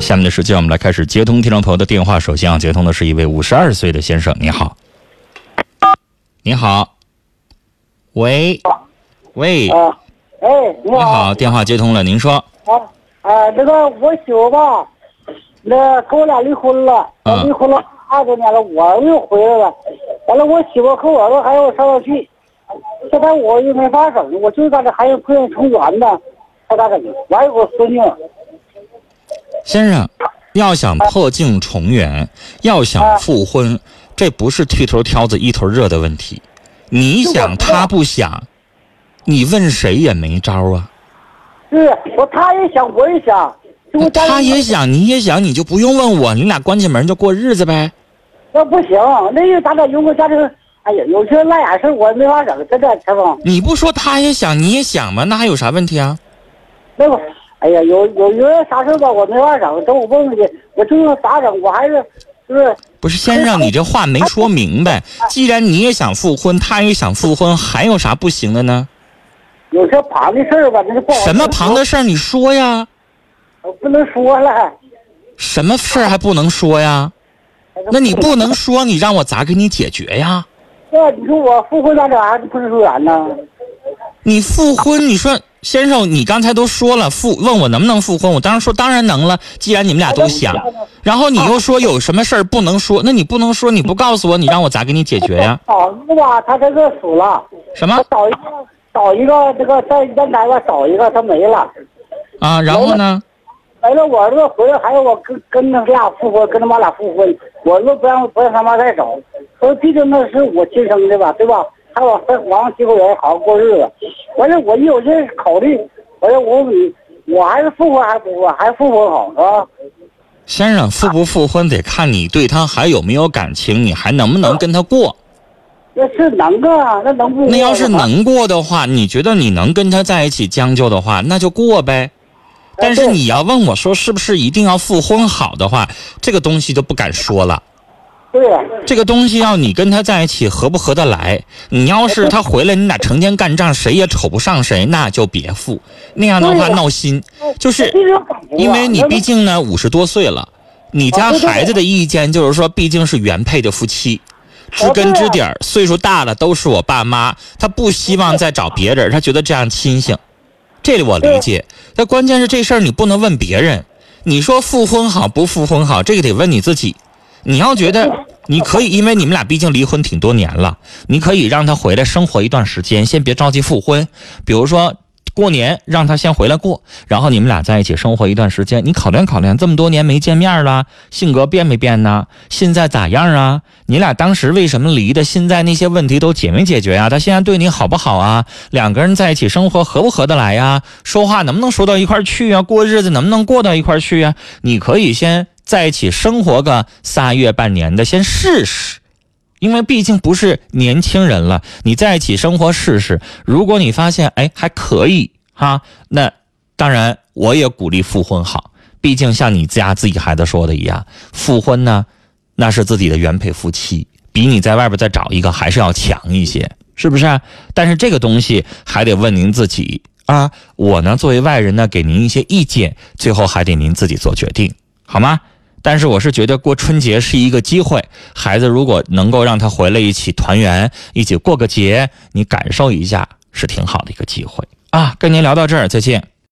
下面的时间，我们来开始接通听众朋友的电话。首先啊接通的是一位五十二岁的先生，你好，你好，喂，喂，啊，哎，你你好，电话接通了，您说，啊啊，那个我媳妇吧，那跟我俩离婚了，嗯离婚了二十年了，我儿子又回来了，完了我媳妇和我儿子还要我上哪去，现在我又没法整，我就在这还有不愿重圆呢，还咋整？我还有个孙女，先生，要想破镜重圆，要想复婚，这不是剃头挑子一头热的问题。你想，他不想，你问谁也没招啊。是我他也想，我也想，就我家里他也想，你也想，你就不用问我，你俩关起门就过日子呗。那不行，那个咱俩有我家庭，哎呀，有些烂眼事我没法整，真的，陈峰。你不说他也想，你也想吗？那还有啥问题啊？那个，哎呀，有有有人啥事吧，我没法整，等我问问去，我就说咋整，我还是就是不是，先生，你这话没说明白。既然你也想复婚，他也想复婚，还有啥不行的呢？有些旁的事儿吧，那就不好。什么旁的事儿？你说呀。我不能说了。什么事儿还不能说呀？那你不能说，你让我咋给你解决呀？那你说我复婚咋整还不是说完呢？你复婚，你说先生，你刚才都说了复，问我能不能复婚，我当时说当然能了。既然你们俩都想，然后你又说有什么事儿不能说，那你不能说，你不告诉我，你让我咋给你解决呀？找一个吧，他这个死了。什么找一个，找一个这个在烟台吧，找一个他没了，啊？然后呢？没了。我儿子回来还要我跟跟他俩复婚，跟他妈俩复婚。我儿子不让不让他妈再找，说毕竟那是我亲生的吧，对吧？还往往媳妇人好好过日子。完了，我一有这考虑，完了我问你，我还是复婚还是不复婚？还是复婚好是吧？先生，复不复婚得看你对他还有没有感情，你还能不能跟他过。那是能啊，那能不？那要是，能过的话，你觉得你能跟他在一起将就的话，那就过呗。但是你要问我说是不是一定要复婚好的话，这个东西就不敢说了。对，这个东西要你跟他在一起合不合得来，你要是他回来你俩成天干仗，谁也瞅不上谁，那就别复。那样的话闹心，就是因为你毕竟呢五十多岁了，你家孩子的意见就是说，毕竟是原配的夫妻，知根知底儿，岁数大了都是我爸妈，他不希望再找别人，他觉得这样亲性，这里我理解。但关键是这事儿你不能问别人，你说复婚好不复婚好，这个得问你自己。你要觉得你可以，因为你们俩毕竟离婚挺多年了，你可以让他回来生活一段时间，先别着急复婚。比如说过年让他先回来过，然后你们俩在一起生活一段时间，你考量考量，这么多年没见面了，性格变没变呢？现在咋样啊？你俩当时为什么离的？现在那些问题都解没解决呀、他现在对你好不好啊？两个人在一起生活合不合得来呀？说话能不能说到一块去啊？过日子能不能过到一块去啊？你可以先在一起生活个仨月半年的，先试试。因为毕竟不是年轻人了，你在一起生活试试。如果你发现哎还可以哈，那当然我也鼓励复婚好。毕竟像你家自己孩子说的一样，复婚呢，那是自己的原配夫妻，比你在外边再找一个还是要强一些，是不是？但是这个东西还得问您自己啊。我呢作为外人呢，给您一些意见，最后还得您自己做决定，好吗？但是我是觉得过春节是一个机会，孩子如果能够让他回来一起团圆，一起过个节，你感受一下是挺好的一个机会啊。跟您聊到这儿，再见。